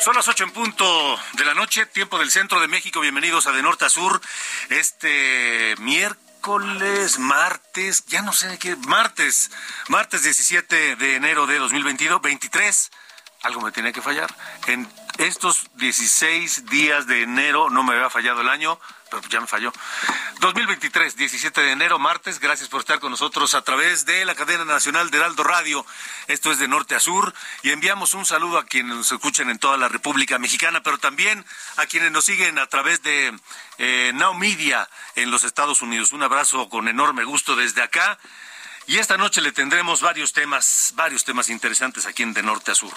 Son las ocho en punto de la noche, tiempo del centro de México. Bienvenidos a De Norte a Sur. Este miércoles, martes, ya no sé qué, martes, martes 17 de enero de 2022, 23. Algo me tenía que fallar. En estos 16 días de enero no me había fallado el año, ya me falló. 2023, 17 de enero, martes. Gracias por estar con nosotros a través de la cadena nacional de Heraldo Radio. Esto es de norte a sur. Y enviamos un saludo a quienes nos escuchan en toda la República Mexicana, pero también a quienes nos siguen a través de eh, Now Media en los Estados Unidos. Un abrazo con enorme gusto desde acá. Y esta noche le tendremos varios temas, varios temas interesantes aquí en De Norte a Sur.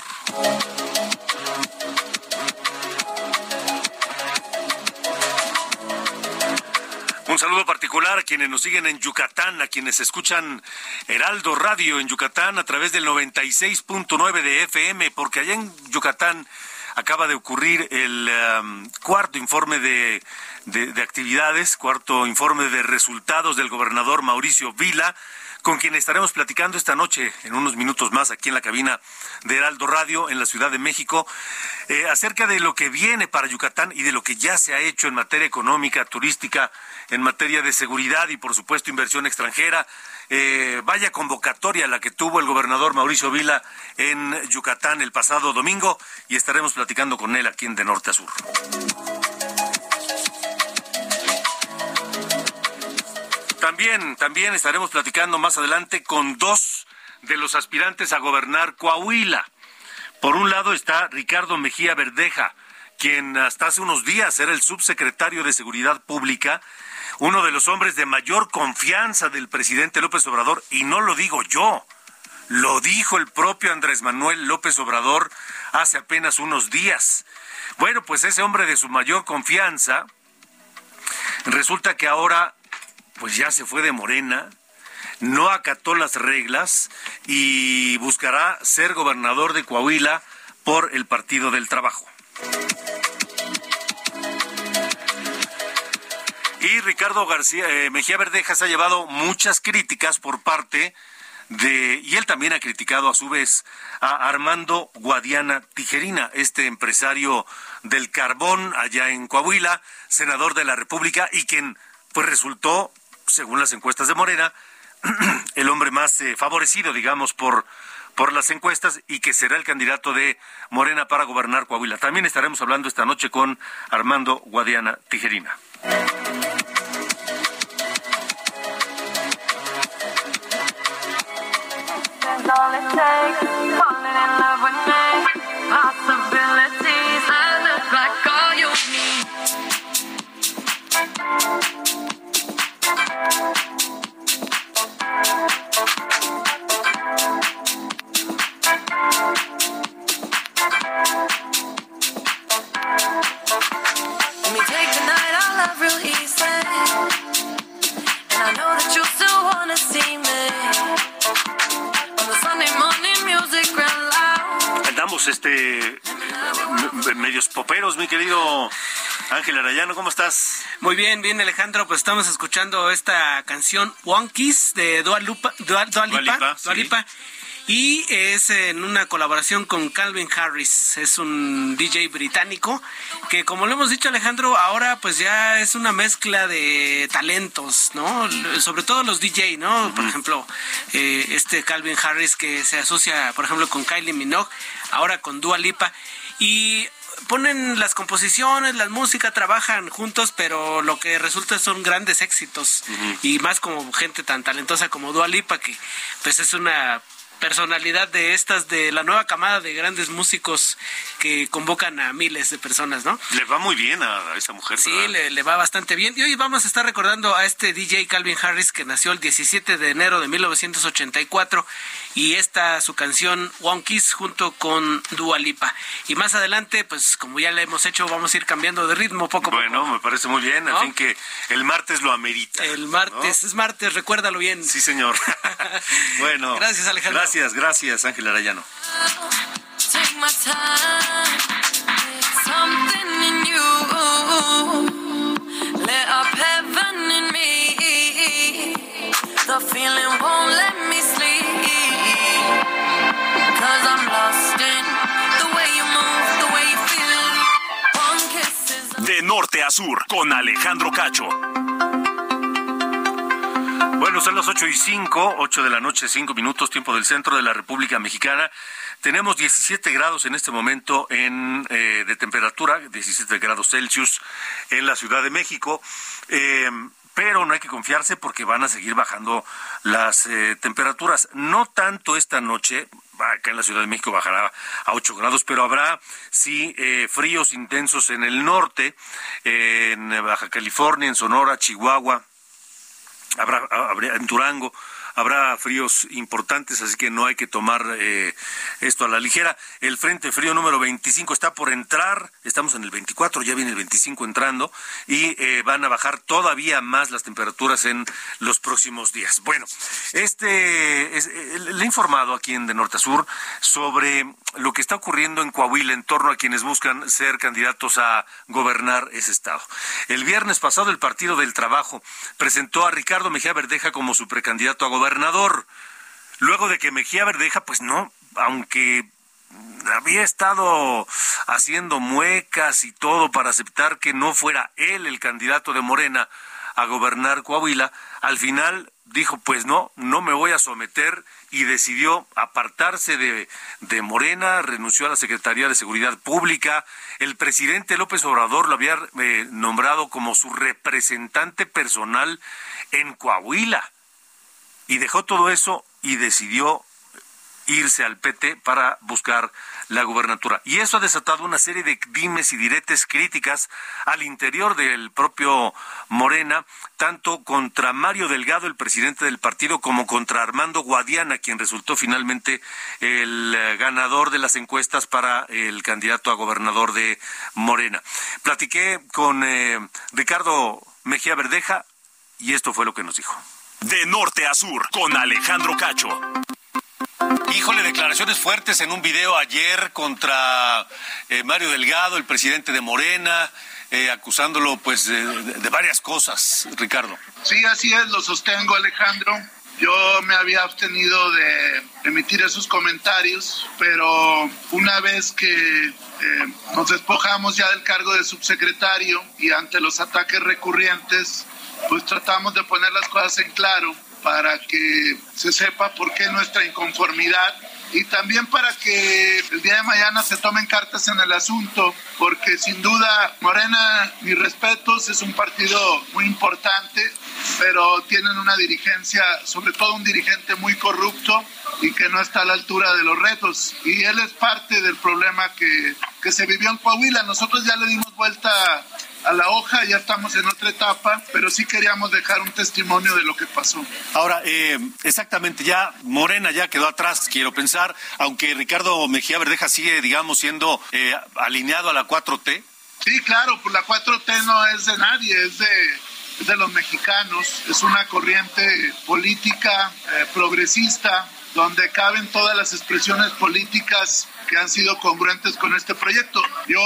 Un saludo particular a quienes nos siguen en Yucatán, a quienes escuchan Heraldo Radio en Yucatán a través del 96.9 de FM, porque allá en Yucatán acaba de ocurrir el um, cuarto informe de, de, de actividades, cuarto informe de resultados del gobernador Mauricio Vila con quien estaremos platicando esta noche, en unos minutos más, aquí en la cabina de Heraldo Radio, en la Ciudad de México, eh, acerca de lo que viene para Yucatán y de lo que ya se ha hecho en materia económica, turística, en materia de seguridad y, por supuesto, inversión extranjera. Eh, vaya convocatoria la que tuvo el gobernador Mauricio Vila en Yucatán el pasado domingo y estaremos platicando con él aquí en De Norte a Sur. También, también estaremos platicando más adelante con dos de los aspirantes a gobernar Coahuila. Por un lado está Ricardo Mejía Verdeja, quien hasta hace unos días era el subsecretario de Seguridad Pública, uno de los hombres de mayor confianza del presidente López Obrador, y no lo digo yo, lo dijo el propio Andrés Manuel López Obrador hace apenas unos días. Bueno, pues ese hombre de su mayor confianza, resulta que ahora pues ya se fue de Morena, no acató las reglas y buscará ser gobernador de Coahuila por el Partido del Trabajo. Y Ricardo García eh, Mejía Verdejas ha llevado muchas críticas por parte de, y él también ha criticado a su vez a Armando Guadiana Tijerina, este empresario del carbón allá en Coahuila, senador de la República y quien pues resultó según las encuestas de Morena, el hombre más eh, favorecido, digamos, por, por las encuestas y que será el candidato de Morena para gobernar Coahuila. También estaremos hablando esta noche con Armando Guadiana Tijerina. Andamos este medios poperos, mi querido Ángel Arayano, ¿cómo estás? Muy bien, bien Alejandro, pues estamos escuchando esta canción One Kiss de Dua, Lupa, Dua, Dua Lipa, Dua Lipa, Dua sí. Y es en una colaboración con Calvin Harris, es un DJ británico que como lo hemos dicho Alejandro, ahora pues ya es una mezcla de talentos, ¿no? Sobre todo los DJ, ¿no? Por ejemplo, eh, este Calvin Harris que se asocia, por ejemplo, con Kylie Minogue, ahora con Dua Lipa. Y ponen las composiciones, la música, trabajan juntos, pero lo que resulta son grandes éxitos. Y más como gente tan talentosa como Dua Lipa que pues es una personalidad de estas de la nueva camada de grandes músicos que convocan a miles de personas, ¿no? Le va muy bien a, esa mujer. Sí, le, va bastante bien. Y hoy vamos a estar recordando a este DJ Calvin Harris que nació el 17 de enero de 1984 y esta su canción One Kiss junto con Dua Lipa. Y más adelante, pues como ya le hemos hecho, vamos a ir cambiando de ritmo poco a poco. Bueno, me parece muy bien, ¿no? fin que el martes lo amerita. El martes, es martes, recuérdalo bien. Sí, señor. bueno. Gracias, Alejandro. Gracias, gracias, Ángel Arayano. The feeling won't let me sleep. Cause I'm lost in the way you move, the way you feel. One kiss is De norte a sur, con Alejandro Cacho. Bueno, son las 8 y 5, 8 de la noche, 5 minutos, tiempo del centro de la República Mexicana. Tenemos 17 grados en este momento en, eh, de temperatura, 17 grados Celsius en la Ciudad de México. Eh, pero no hay que confiarse porque van a seguir bajando las eh, temperaturas. No tanto esta noche, acá en la Ciudad de México bajará a 8 grados, pero habrá sí fríos intensos en el norte, en Baja California, en Sonora, Chihuahua, habrá, habrá en Durango habrá fríos importantes, así que no hay que tomar eh, esto a la ligera. El Frente Frío número 25 está por entrar, estamos en el 24, ya viene el 25 entrando, y eh, van a bajar todavía más las temperaturas en los próximos días. Bueno, este eh, le he informado aquí en De Norte a Sur sobre lo que está ocurriendo en Coahuila en torno a quienes buscan ser candidatos a gobernar ese estado. El viernes pasado el Partido del Trabajo presentó a Ricardo Mejía Verdeja como su precandidato a gobernador gobernador. Luego de que Mejía Verdeja, pues no, aunque había estado haciendo muecas y todo para aceptar que no fuera él el candidato de Morena a gobernar Coahuila, al final dijo, pues no, no me voy a someter y decidió apartarse de, de, Morena, renunció a la Secretaría de Seguridad Pública. El presidente López Obrador lo había eh, nombrado como su representante personal en Coahuila y dejó todo eso y decidió irse al PT para buscar la gubernatura. Y eso ha desatado una serie de dimes y diretes críticas al interior del propio Morena, tanto contra Mario Delgado, el presidente del partido, como contra Armando Guadiana, quien resultó finalmente el eh, ganador de las encuestas para el candidato a gobernador de Morena. Platiqué con eh, Ricardo Mejía Verdeja y esto fue lo que nos dijo. De norte a sur, con Alejandro Cacho. Híjole, declaraciones fuertes en un video ayer contra eh, Mario Delgado, el presidente de Morena, eh, acusándolo pues de, varias cosas, Ricardo. Sí, así es, lo sostengo, Alejandro. Yo me había abstenido de emitir esos comentarios, pero una vez que eh, nos despojamos ya del cargo de subsecretario y ante los ataques recurrentes pues tratamos de poner las cosas en claro para que se sepa por qué nuestra inconformidad y también para que el día de mañana se tomen cartas en el asunto, porque sin duda Morena, mis respetos, es un partido muy importante, pero tienen una dirigencia, sobre todo un dirigente muy corrupto y que no está a la altura de los retos. Y él es parte del problema que, que se vivió en Coahuila. Nosotros ya le dimos vuelta a la hoja, ya estamos en otra etapa, pero sí queríamos dejar un testimonio de lo que pasó. Ahora, eh, exactamente, ya Morena ya quedó atrás, quiero pensar, aunque Ricardo Mejía Verdeja sigue, digamos, siendo eh, alineado a la 4T. Sí, claro, pues la 4T no es de nadie, es de, de los mexicanos, es una corriente política eh, progresista donde caben todas las expresiones políticas que han sido congruentes con este proyecto. Yo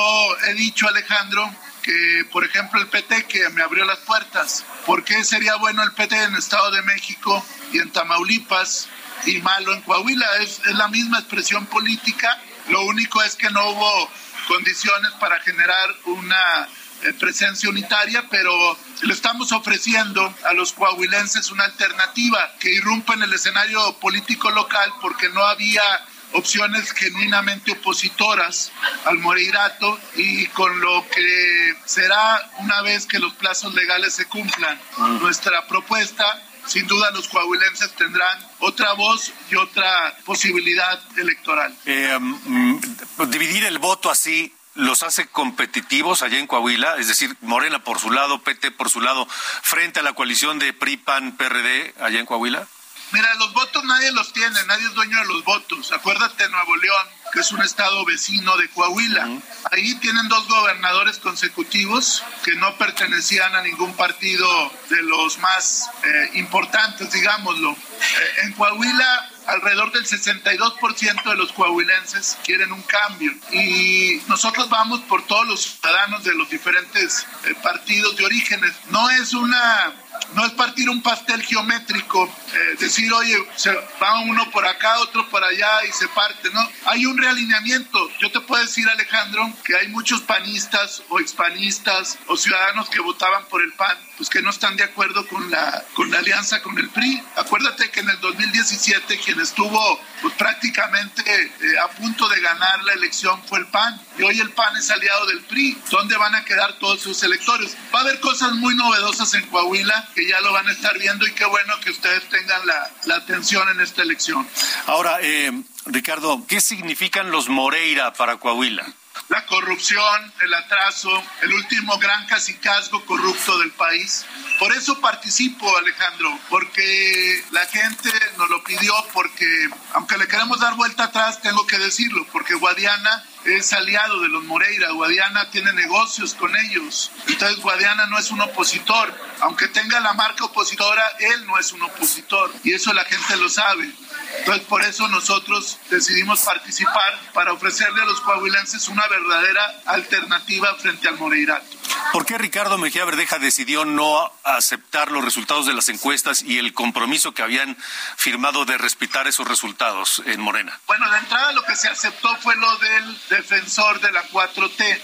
he dicho, Alejandro, que, por ejemplo, el PT que me abrió las puertas. ¿Por qué sería bueno el PT en Estado de México y en Tamaulipas y malo en Coahuila. Es, es la misma expresión política, lo único es que no hubo condiciones para generar una eh, presencia unitaria, pero le estamos ofreciendo a los coahuilenses una alternativa que irrumpa en el escenario político local porque no había opciones genuinamente opositoras al Moreirato y con lo que será una vez que los plazos legales se cumplan. Nuestra propuesta sin duda los coahuilenses tendrán otra voz y otra posibilidad electoral. Eh, mm, dividir el voto así los hace competitivos allá en Coahuila, es decir, Morena por su lado, PT por su lado, frente a la coalición de PRI, PAN, PRD allá en Coahuila? Mira, los votos nadie los tiene, nadie es dueño de los votos. Acuérdate Nuevo León, que es un estado vecino de Coahuila. Ahí tienen dos gobernadores consecutivos que no pertenecían a ningún partido de los más eh, importantes, digámoslo. Eh, en Coahuila alrededor del 62% de los coahuilenses quieren un cambio y nosotros vamos por todos los ciudadanos de los diferentes eh, partidos de orígenes. No es una no es partir un pastel geométrico, eh, decir, oye, se va uno por acá, otro por allá y se parte, ¿no? Hay un realineamiento. Yo te puedo decir, Alejandro, que hay muchos panistas o expanistas o ciudadanos que votaban por el PAN, pues que no están de acuerdo con la, con la alianza con el PRI. Acuérdate que en el 2017 quien estuvo pues, prácticamente eh, a punto de ganar la elección fue el PAN y hoy el PAN es aliado del PRI. ¿Dónde van a quedar todos sus electores? Va a haber cosas muy novedosas en Coahuila que ya lo van a estar viendo y qué bueno que ustedes tengan la, la atención en esta elección. Ahora, eh, Ricardo, ¿qué significan los Moreira para Coahuila? La corrupción, el atraso, el último gran casicazgo corrupto del país. Por eso participo, Alejandro, porque la gente nos lo pidió, porque aunque le queremos dar vuelta atrás, tengo que decirlo, porque Guadiana es aliado de los Moreira, Guadiana tiene negocios con ellos, entonces Guadiana no es un opositor, aunque tenga la marca opositora, él no es un opositor, y eso la gente lo sabe. Entonces, por eso nosotros decidimos participar para ofrecerle a los coahuilenses una verdadera alternativa frente al Moreirato. ¿Por qué Ricardo Mejía Verdeja decidió no aceptar los resultados de las encuestas y el compromiso que habían firmado de respetar esos resultados en Morena? Bueno, de entrada lo que se aceptó fue lo del defensor de la 4T,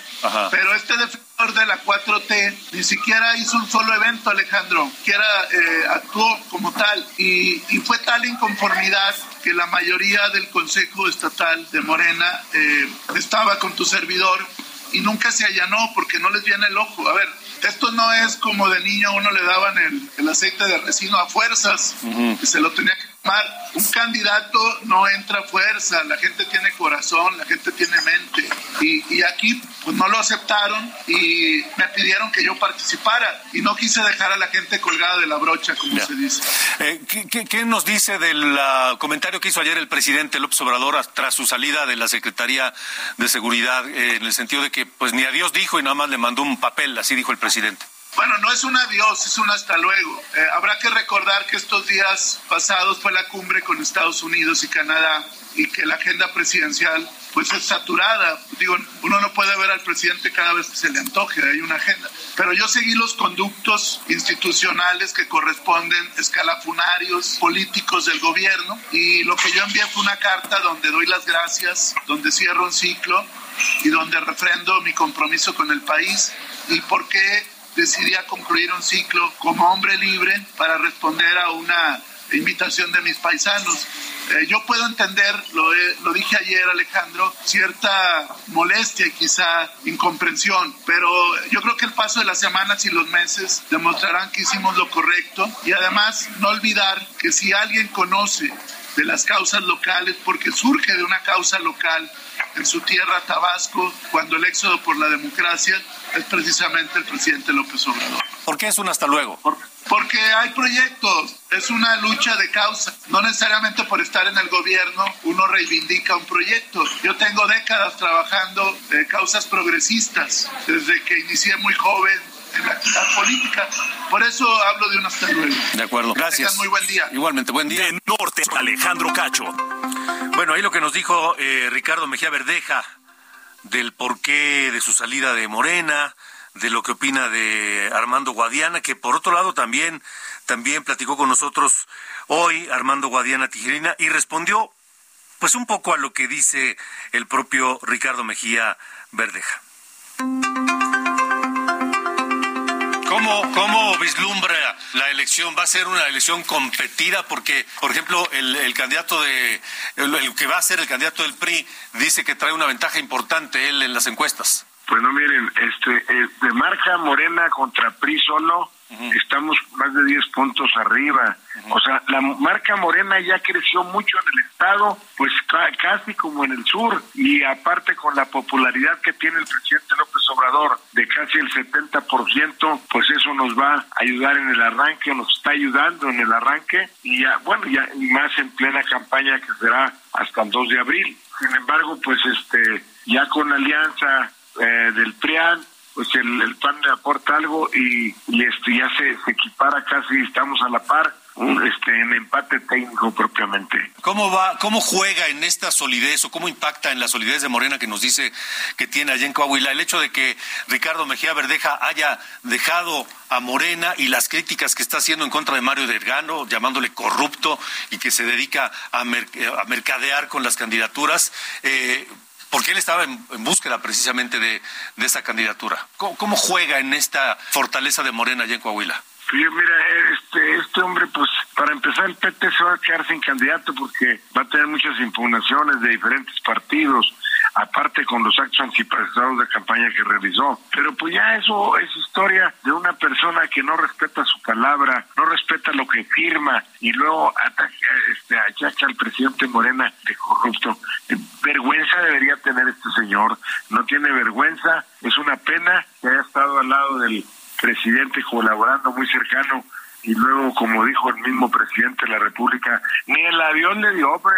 pero este defensor de la 4T ni siquiera hizo un solo evento, Alejandro, que era, eh, actuó como tal. Y, y, fue tal inconformidad que la mayoría del Consejo Estatal de Morena eh, estaba con tu servidor y nunca se allanó porque no les viene el ojo. A ver, esto no es como de niño uno le daban el, el aceite de resino a fuerzas, que se lo tenía que un candidato no entra a fuerza, la gente tiene corazón, la gente tiene mente. Y, y, aquí pues no lo aceptaron y me pidieron que yo participara y no quise dejar a la gente colgada de la brocha, como se dice. Eh, ¿qué, ¿qué, nos dice del uh, comentario que hizo ayer el presidente López Obrador tras su salida de la Secretaría de Seguridad, eh, en el sentido de que pues ni a Dios dijo y nada más le mandó un papel, así dijo el presidente? Bueno, no es un adiós, es un hasta luego. Eh, habrá que recordar que estos días pasados fue la cumbre con Estados Unidos y Canadá y que la agenda presidencial pues es saturada. Digo, uno no puede ver al presidente cada vez que se le antoje, hay una agenda. Pero yo seguí los conductos institucionales que corresponden, escalafunarios, políticos del gobierno, y lo que yo envié fue una carta donde doy las gracias, donde cierro un ciclo y donde refrendo mi compromiso con el país y por qué decidí a concluir un ciclo como hombre libre para responder a una invitación de mis paisanos. Eh, yo puedo entender, lo, lo, dije ayer Alejandro, cierta molestia y quizá incomprensión, pero yo creo que el paso de las semanas y los meses demostrarán que hicimos lo correcto y además no olvidar que si alguien conoce de las causas locales, porque surge de una causa local en su tierra, Tabasco, cuando el éxodo por la democracia es precisamente el presidente López Obrador. ¿Por qué es un hasta luego? Porque hay proyectos, es una lucha de causa. No necesariamente por estar en el gobierno uno reivindica un proyecto. Yo tengo décadas trabajando de causas progresistas, desde que inicié muy joven en la actividad política. Por eso hablo de un hasta luego. De acuerdo, gracias. Tengan muy buen día. Igualmente, buen día. De Norte, Alejandro Cacho. Bueno, ahí lo que nos dijo eh, Ricardo Mejía Verdeja del porqué de su salida de Morena, de lo que opina de Armando Guadiana, que por otro lado también, también platicó con nosotros hoy Armando Guadiana Tijerina y respondió pues un poco a lo que dice el propio Ricardo Mejía Verdeja. ¿Cómo, ¿Cómo, vislumbra la elección? ¿Va a ser una elección competida? Porque, por ejemplo, el, candidato de, el, que va a ser el candidato del PRI dice que trae una ventaja importante él en las encuestas. Pues no, miren, este, eh, de marca Morena contra PRI solo, estamos más de 10 puntos arriba. O sea, la marca Morena ya creció mucho en el estado, pues casi como en el sur, y aparte con la popularidad que tiene el presidente López Obrador de casi el 70%, pues eso nos va a ayudar en el arranque, nos está ayudando en el arranque, y ya, bueno, ya más en plena campaña que será hasta el 2 de abril. Sin embargo, pues este, ya con alianza eh, del PRIAN, pues el, el, PAN le aporta algo y, y este ya se, se, equipara casi, estamos a la par, un, este en empate técnico propiamente. ¿Cómo va, cómo juega en esta solidez o cómo impacta en la solidez de Morena que nos dice que tiene allá en Coahuila el hecho de que Ricardo Mejía Verdeja haya dejado a Morena y las críticas que está haciendo en contra de Mario Delgano, llamándole corrupto y que se dedica a, mer a mercadear con las candidaturas? Eh, porque él estaba en, búsqueda precisamente de, esa candidatura. ¿Cómo, juega en esta fortaleza de Morena allá en Coahuila? mira, este, este hombre, pues, para empezar, el PT se va a quedar sin candidato porque va a tener muchas impugnaciones de diferentes partidos aparte con los actos antipresados de campaña que realizó. Pero pues ya eso es historia de una persona que no respeta su palabra, no respeta lo que firma y luego ataca, este, achaca al presidente Morena de corrupto. Vergüenza debería tener este señor, no tiene vergüenza, es una pena que haya estado al lado del presidente colaborando muy cercano y luego, como dijo el mismo presidente de la República, ni el avión le dio, hombre.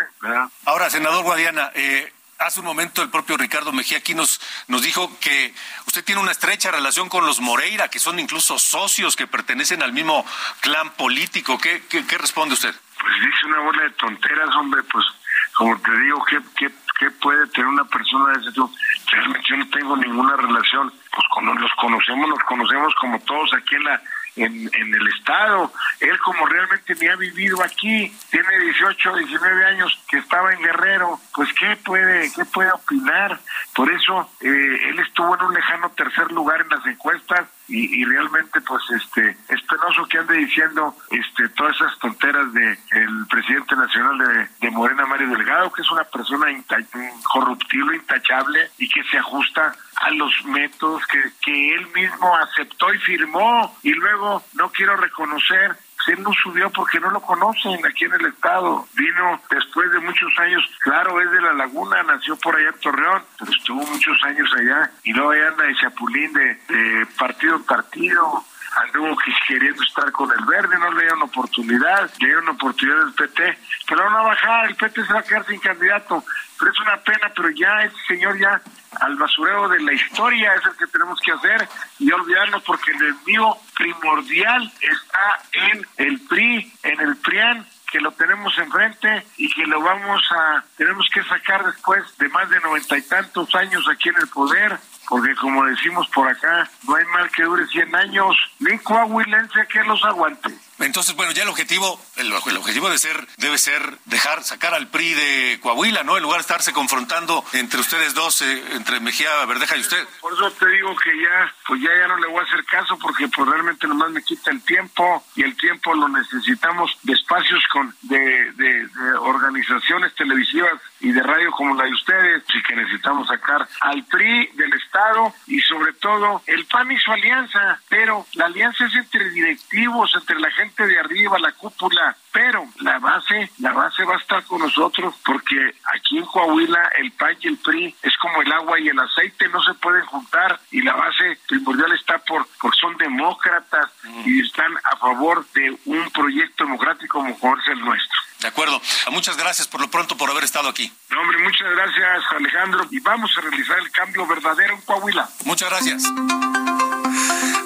Ahora, senador Guadiana, eh, Hace un momento el propio Ricardo Mejía aquí nos, nos dijo que usted tiene una estrecha relación con los Moreira, que son incluso socios que pertenecen al mismo clan político. ¿Qué, qué, responde usted? Pues dice una bola de tonteras, hombre, pues como te digo, ¿qué, qué, qué puede tener una persona de ese tipo? Realmente yo no tengo ninguna relación, pues con, los conocemos, los conocemos como todos aquí en la en, en el Estado. Él como realmente ni ha vivido aquí, tiene 18, 19 años que estaba en Guerrero, pues ¿qué puede, qué puede opinar? Por eso eh, él estuvo en un lejano tercer lugar en las encuestas y, y, realmente pues este es penoso que ande diciendo este todas esas tonteras de el presidente nacional de, de Morena Mario Delgado que es una persona incorruptible intachable y que se ajusta a los métodos que, que él mismo aceptó y firmó. Y luego no quiero reconocer él no subió porque no lo conocen aquí en el estado. Vino después de muchos años, claro, es de la laguna, nació por allá en Torreón, pero estuvo muchos años allá. Y luego allá anda de Chapulín de, partido en partido anduvo queriendo estar con el verde, no le dieron oportunidad, le dieron oportunidad del PT, pero van a bajar, el PT se va a quedar sin candidato, pero es una pena, pero ya ese señor ya al basurero de la historia es el que tenemos que hacer y olvidarnos porque el enemigo primordial está en el PRI, en el PRIAN, que lo tenemos enfrente y que lo vamos a, tenemos que sacar después de más de noventa y tantos años aquí en el poder, porque como decimos por acá, no hay mal que dure 100 años, ni coahuilense que los aguante. Entonces, bueno, ya el objetivo, el, objetivo de ser, debe ser dejar sacar al PRI de Coahuila, ¿no? En lugar de estarse confrontando entre ustedes dos, eh, entre Mejía Verdeja y usted. Por eso te digo que ya, pues ya, ya no le voy a hacer caso porque pues realmente nomás me quita el tiempo y el tiempo lo necesitamos de espacios con, de, de, de organizaciones televisivas y de radio como la de ustedes, y que necesitamos sacar al PRI del Estado y sobre todo el PAN y su alianza, pero la alianza es entre directivos, entre la gente de arriba, la cúpula, pero la base, la base va a estar con nosotros porque aquí en Coahuila el PAN y el PRI es como el agua y el aceite, no se pueden juntar y la base primordial está por, porque son demócratas y están a favor de un proyecto democrático como es el nuestro. De acuerdo. Muchas gracias por lo pronto por haber estado aquí. No, hombre, muchas gracias Alejandro y vamos a realizar el cambio verdadero en Coahuila. Muchas gracias.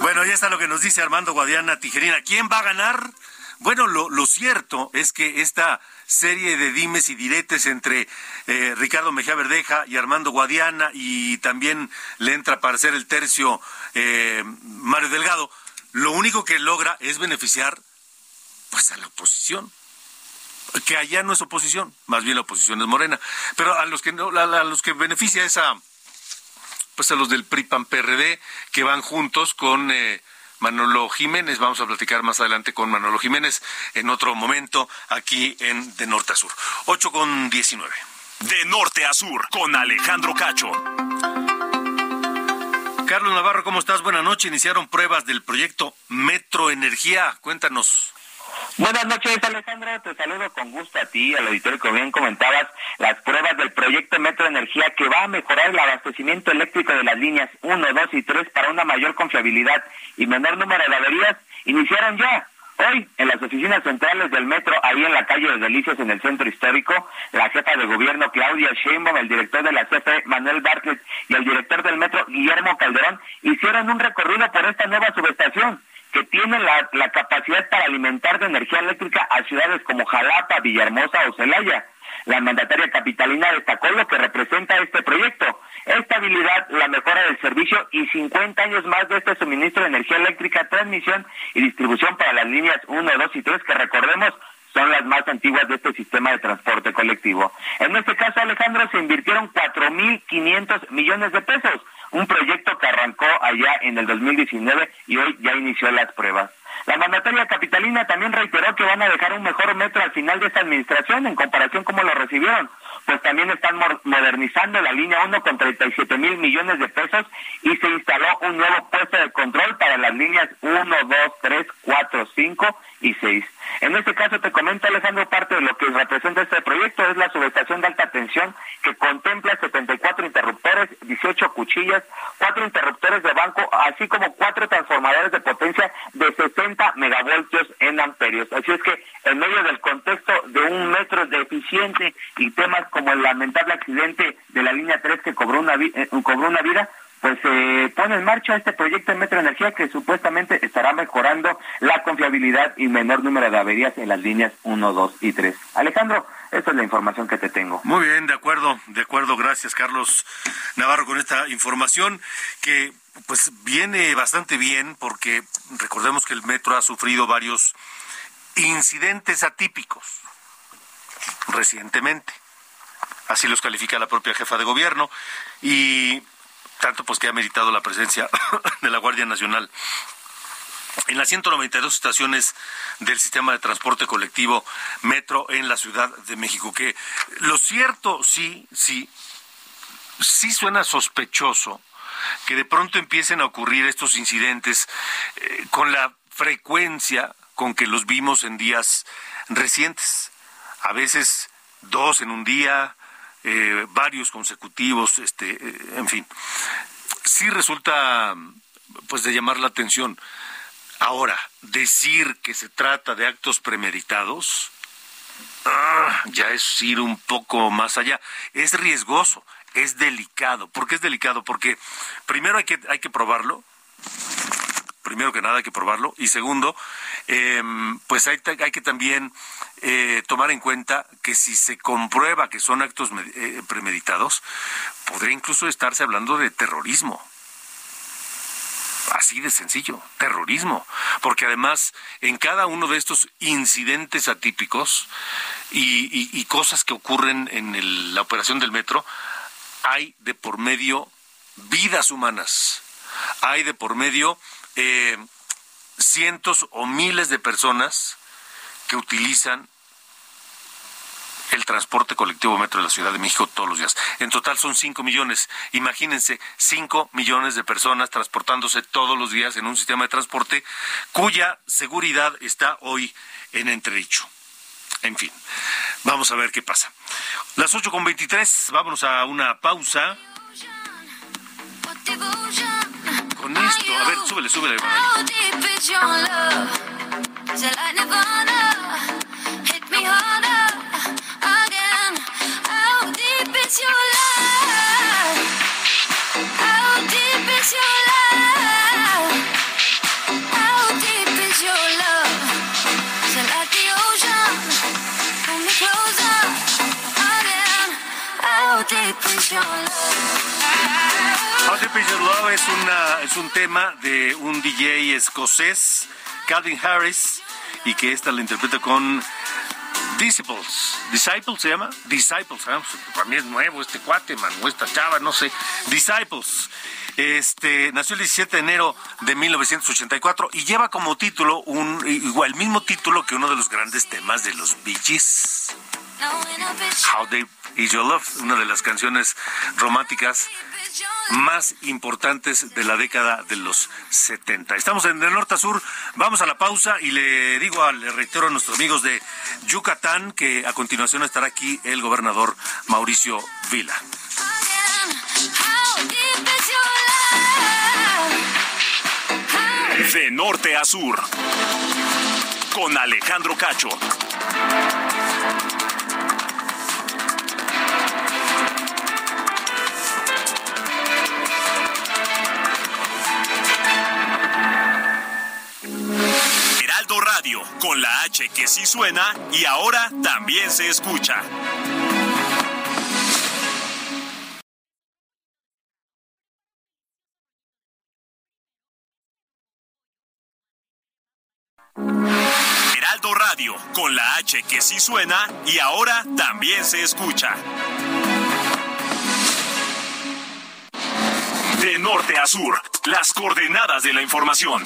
Bueno, ya está lo que nos dice Armando Guadiana Tijerina. ¿Quién va a ganar? Bueno, lo, cierto es que esta serie de dimes y diretes entre eh, Ricardo Mejía Verdeja y Armando Guadiana y también le entra para ser el tercio eh, Mario Delgado, lo único que logra es beneficiar pues a la oposición. Que allá no es oposición, más bien la oposición es morena, pero a los que no, a, los que beneficia esa pues a los del PRI PAN PRD que van juntos con eh, Manolo Jiménez. Vamos a platicar más adelante con Manolo Jiménez en otro momento aquí en De Norte a Sur. 8 con 19. De Norte a Sur con Alejandro Cacho. Carlos Navarro, ¿cómo estás? Buenas noches. Iniciaron pruebas del proyecto Metro Energía. Cuéntanos. Buenas noches, Alejandro. Te saludo con gusto a ti, al auditorio, como bien comentabas, las pruebas del proyecto Metro Energía que va a mejorar el abastecimiento eléctrico de las líneas 1, 2 y 3 para una mayor confiabilidad y menor número de averías iniciaron ya. Hoy, en las oficinas centrales del metro, ahí en la calle de Delicias, en el centro histórico, la jefa de gobierno Claudia Sheinbaum, el director de la CFE Manuel Bartlett y el director del metro Guillermo Calderón hicieron un recorrido por esta nueva subestación que tiene la, la capacidad para alimentar de energía eléctrica a ciudades como Jalapa, Villahermosa o Celaya. La mandataria capitalina destacó lo que representa este proyecto, estabilidad, la mejora del servicio y 50 años más de este suministro de energía eléctrica, transmisión y distribución para las líneas 1, 2 y 3 que recordemos son las más antiguas de este sistema de transporte colectivo. En este caso, Alejandro, se invirtieron 4.500 millones de pesos, un proyecto que arrancó allá en el 2019 y hoy ya inició las pruebas. La mandataria capitalina también reiteró que van a dejar un mejor metro al final de esta administración en comparación como lo recibieron, pues también están modernizando la línea 1 con 37 mil millones de pesos y se instaló un nuevo puesto de control para las líneas 1, 2, 3, 4, 5 y 6. En este caso te comento Alejandro, parte de lo que representa este proyecto es la subestación de alta tensión que contempla 74 interruptores, 18 cuchillas, 4 interruptores de banco, así como 4 transformadores de potencia de 60 megavoltios en amperios. Así es que en medio del contexto de un metro deficiente y temas como el lamentable accidente de la línea 3 que cobró una, eh, cobró una vida, pues se pone en marcha este proyecto de Metro Energía que supuestamente estará mejorando la confiabilidad y menor número de averías en las líneas 1, 2 y 3. Alejandro, esa es la información que te tengo. Muy bien, de acuerdo, de acuerdo. Gracias, Carlos Navarro, con esta información que pues viene bastante bien porque recordemos que el metro ha sufrido varios incidentes atípicos recientemente. Así los califica la propia jefa de gobierno y tanto pues que ha meritado la presencia de la Guardia Nacional. En las 192 estaciones del sistema de transporte colectivo Metro en la Ciudad de México, que lo cierto sí, sí, sí suena sospechoso que de pronto empiecen a ocurrir estos incidentes eh, con la frecuencia con que los vimos en días recientes. A veces dos en un día, eh, varios consecutivos, este, eh, en fin. Sí resulta pues de llamar la atención. Ahora, decir que se trata de actos premeditados ah, ya es ir un poco más allá. Es riesgoso, es delicado. ¿Por qué es delicado? Porque primero hay que, hay que probarlo. Primero que nada hay que probarlo. Y segundo, em, pues hay, que también eh, tomar en cuenta que si se comprueba que son actos eh, premeditados, podría incluso estarse hablando de terrorismo. Así de sencillo, terrorismo. Porque además, en cada uno de estos incidentes atípicos y, cosas que ocurren en la operación del metro, hay de por medio vidas humanas. Hay de por medio eh, cientos o miles de personas que utilizan el transporte colectivo metro de la Ciudad de México todos los días. En total son 5 millones. Imagínense, 5 millones de personas transportándose todos los días en un sistema de transporte cuya seguridad está hoy en entredicho. En fin, vamos a ver qué pasa. Las 8 con 23, vámonos a una pausa con esto. A ver, súbele, súbele. deep is your love. Your love? Es, una, es un tema de un DJ escocés, Calvin Harris, y que esta la interpreta con Disciples. Disciples se llama? Disciples. ¿eh? Para mí es nuevo este cuate, man, o esta chava, no sé. Disciples. Este, nació el 17 de enero de 1984 y lleva como título un igual el mismo título que uno de los grandes temas de los Bee. How Deep Is Your Love, una de las canciones románticas más importantes de la década de los 70. Estamos en de norte a sur, vamos a la pausa y le digo, le reitero a nuestros amigos de Yucatán que a continuación estará aquí el gobernador Mauricio Vila. De norte a sur, con Alejandro Cacho. Heraldo Radio, con la H que sí suena y ahora también se escucha. Heraldo Radio, con la H que sí suena y ahora también se escucha. De norte a sur, las coordenadas de la información.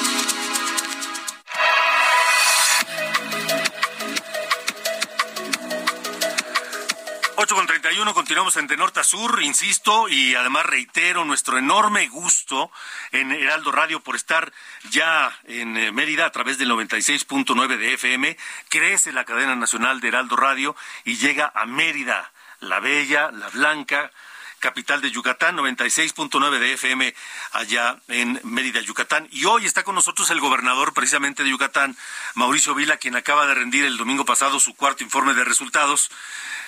31, continuamos en De Norte a Sur, insisto, y además reitero nuestro enorme gusto en Heraldo Radio por estar ya en eh, Mérida a través del 96.9 de FM. Crece la cadena nacional de Heraldo Radio y llega a Mérida, la bella, la blanca, capital de Yucatán, 96.9 de FM allá en Mérida, Yucatán. Y hoy está con nosotros el gobernador precisamente de Yucatán, Mauricio Vila, quien acaba de rendir el domingo pasado su cuarto informe de resultados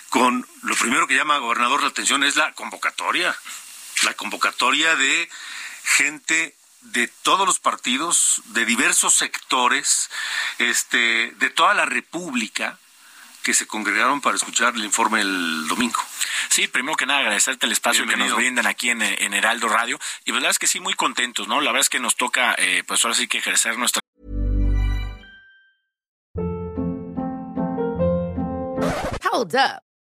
con lo primero que llama gobernador la atención es la convocatoria, la convocatoria de gente de todos los partidos, de diversos sectores, este, de toda la República que se congregaron para escuchar el informe el domingo. Sí, primero que nada agradecerte el espacio que nos brindan aquí en, en, Heraldo Radio y la verdad es que sí muy contentos, ¿no? La verdad es que nos toca, eh, pues ahora sí que ejercer nuestra Hold up.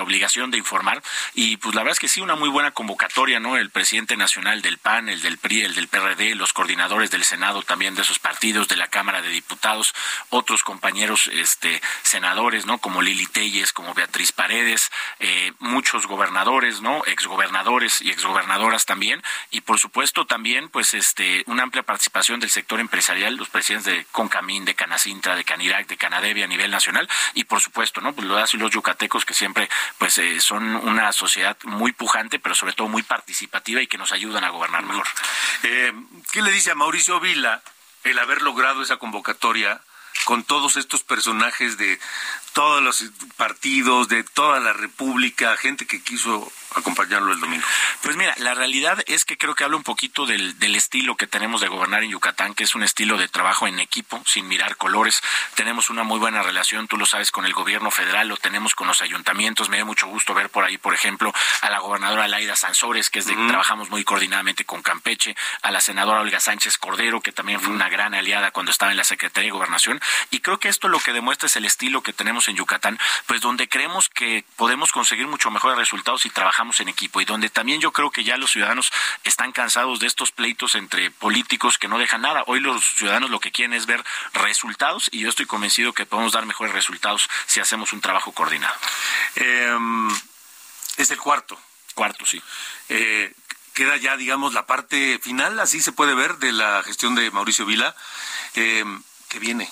obligación de informar. Y pues la verdad es que sí una muy buena convocatoria no el presidente nacional del PAN el del PRI el del PRD los coordinadores del Senado también de esos partidos de la Cámara de Diputados otros compañeros este senadores no como Lili Telles como Beatriz Paredes eh, muchos gobernadores no exgobernadores y exgobernadoras también. Y por supuesto también pues este una amplia participación del sector empresarial los presidentes de Concamín de Canacintra de Canirac de Canadevia a nivel nacional. Y por supuesto no pues los los yucatecos que siempre pues eh, son una sociedad muy pujante, pero sobre todo muy participativa y que nos ayudan a gobernar mejor. Eh, ¿Qué le dice a Mauricio Vila el haber logrado esa convocatoria con todos estos personajes de todos los partidos, de toda la República, gente que quiso acompañarlo el domingo? Pues mira, la realidad es que creo que habla un poquito del, del, estilo que tenemos de gobernar en Yucatán, que es un estilo de trabajo en equipo, sin mirar colores. Tenemos una muy buena relación, tú lo sabes, con el gobierno federal, lo tenemos con los ayuntamientos. Me da mucho gusto ver por ahí, por ejemplo, a la gobernadora Laida Sansores, que es de trabajamos muy coordinadamente con Campeche, a la senadora Olga Sánchez Cordero, que también fue una gran aliada cuando estaba en la Secretaría de Gobernación. Y creo que esto lo que demuestra es el estilo que tenemos en Yucatán, pues donde creemos que podemos conseguir mucho mejores resultados y trabajamos en equipo y donde también yo creo que ya los ciudadanos están cansados de estos pleitos entre políticos que no dejan nada. Hoy los ciudadanos lo que quieren es ver resultados y yo estoy convencido que podemos dar mejores resultados si hacemos un trabajo coordinado. Em, es el cuarto. Cuarto, sí. Eh, queda ya, digamos, la parte final, así se puede ver, de la gestión de Mauricio Vila, em, que viene.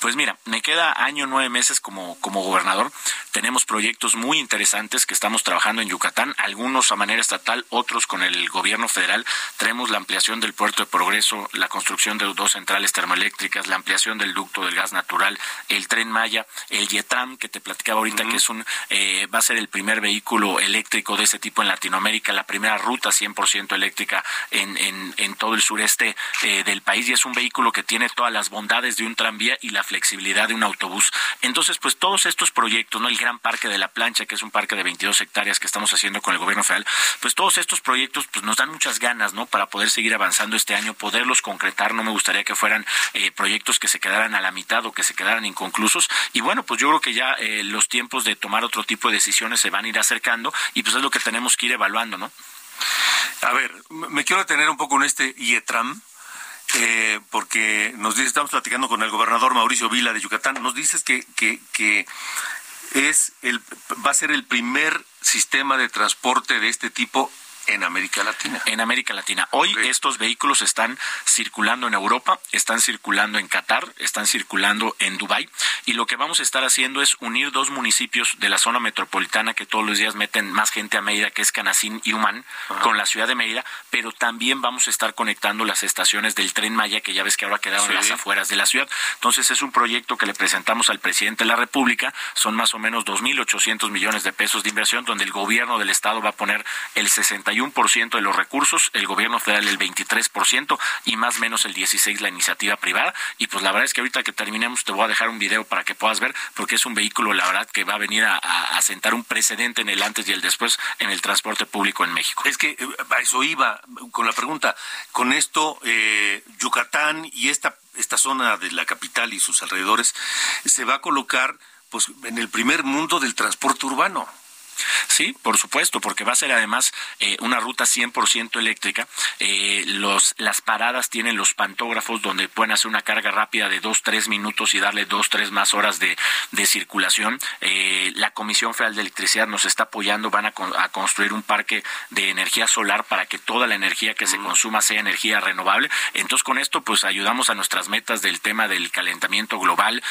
Pues mira, me queda año nueve meses como, como gobernador. Tenemos proyectos muy interesantes que estamos trabajando en Yucatán, algunos a manera estatal, otros con el gobierno federal. Tenemos la ampliación del puerto de Progreso, la construcción de dos centrales termoeléctricas, la ampliación del ducto del gas natural, el tren Maya, el Yetram, que te platicaba ahorita, que es un eh, va a ser el primer vehículo eléctrico de ese tipo en Latinoamérica, la primera ruta 100% eléctrica en, en, en, todo el sureste eh, del país y es un vehículo que tiene todas las bondades de un tranvía y la flexibilidad de un autobús. Entonces, pues todos estos proyectos, ¿no? El Gran Parque de la Plancha, que es un parque de 22 hectáreas que estamos haciendo con el gobierno federal, pues todos estos proyectos pues nos dan muchas ganas, ¿no? Para poder seguir avanzando este año, poderlos concretar. No me gustaría que fueran eh, proyectos que se quedaran a la mitad o que se quedaran inconclusos. Y bueno, pues yo creo que ya eh, los tiempos de tomar otro tipo de decisiones se van a ir acercando y pues es lo que tenemos que ir evaluando, ¿no? A ver, me quiero detener un poco en este IETRAM, eh, porque nos dice, estamos platicando con el gobernador Mauricio Vila de Yucatán, nos dices que, que, que es el, va a ser el primer sistema de transporte de este tipo en América Latina. En América Latina. Hoy estos vehículos están circulando en Europa, están circulando en Qatar, están circulando en Dubái y lo que vamos a estar haciendo es unir dos municipios de la zona metropolitana que todos los días meten más gente a Mérida, que es Canacín y Humán, con la ciudad de Mérida, pero también vamos a estar conectando las estaciones del Tren Maya, que ya ves que ahora quedaron las afueras de la ciudad. Entonces es un proyecto que le presentamos al presidente de la República, son más o menos 2.800 millones de pesos de inversión, donde el gobierno del estado va a poner el 61 ciento de los recursos, el gobierno federal el 23% y más o menos el 16% la iniciativa privada. Y pues la verdad es que ahorita que terminemos te voy a dejar un video para que puedas ver, porque es un vehículo, la verdad, que va a venir a, sentar un precedente en el antes y el después en el transporte público en México. Es que eh, a eso iba con la pregunta. Con esto, eh, Yucatán y esta, esta zona de la capital y sus alrededores se va a colocar pues en el primer mundo del transporte urbano. Sí, por supuesto, porque va a ser además eh, una ruta 100% eléctrica. Eh, los, las paradas tienen los pantógrafos donde pueden hacer una carga rápida de dos, tres minutos y darle dos, tres más horas de, de circulación. Eh, la Comisión Federal de Electricidad nos está apoyando, van a, a, construir un parque de energía solar para que toda la energía que se consuma sea energía renovable. Entonces, con esto, pues ayudamos a nuestras metas del tema del calentamiento global,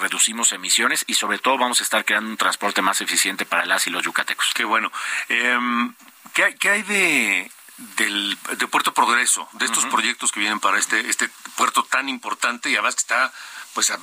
reducimos emisiones y sobre todo vamos a estar creando un transporte más eficiente para las y los yucatecos. Qué bueno. Em, ¿qué, hay de del de Puerto Progreso, de estos proyectos que vienen para este este puerto tan importante y además que está pues a,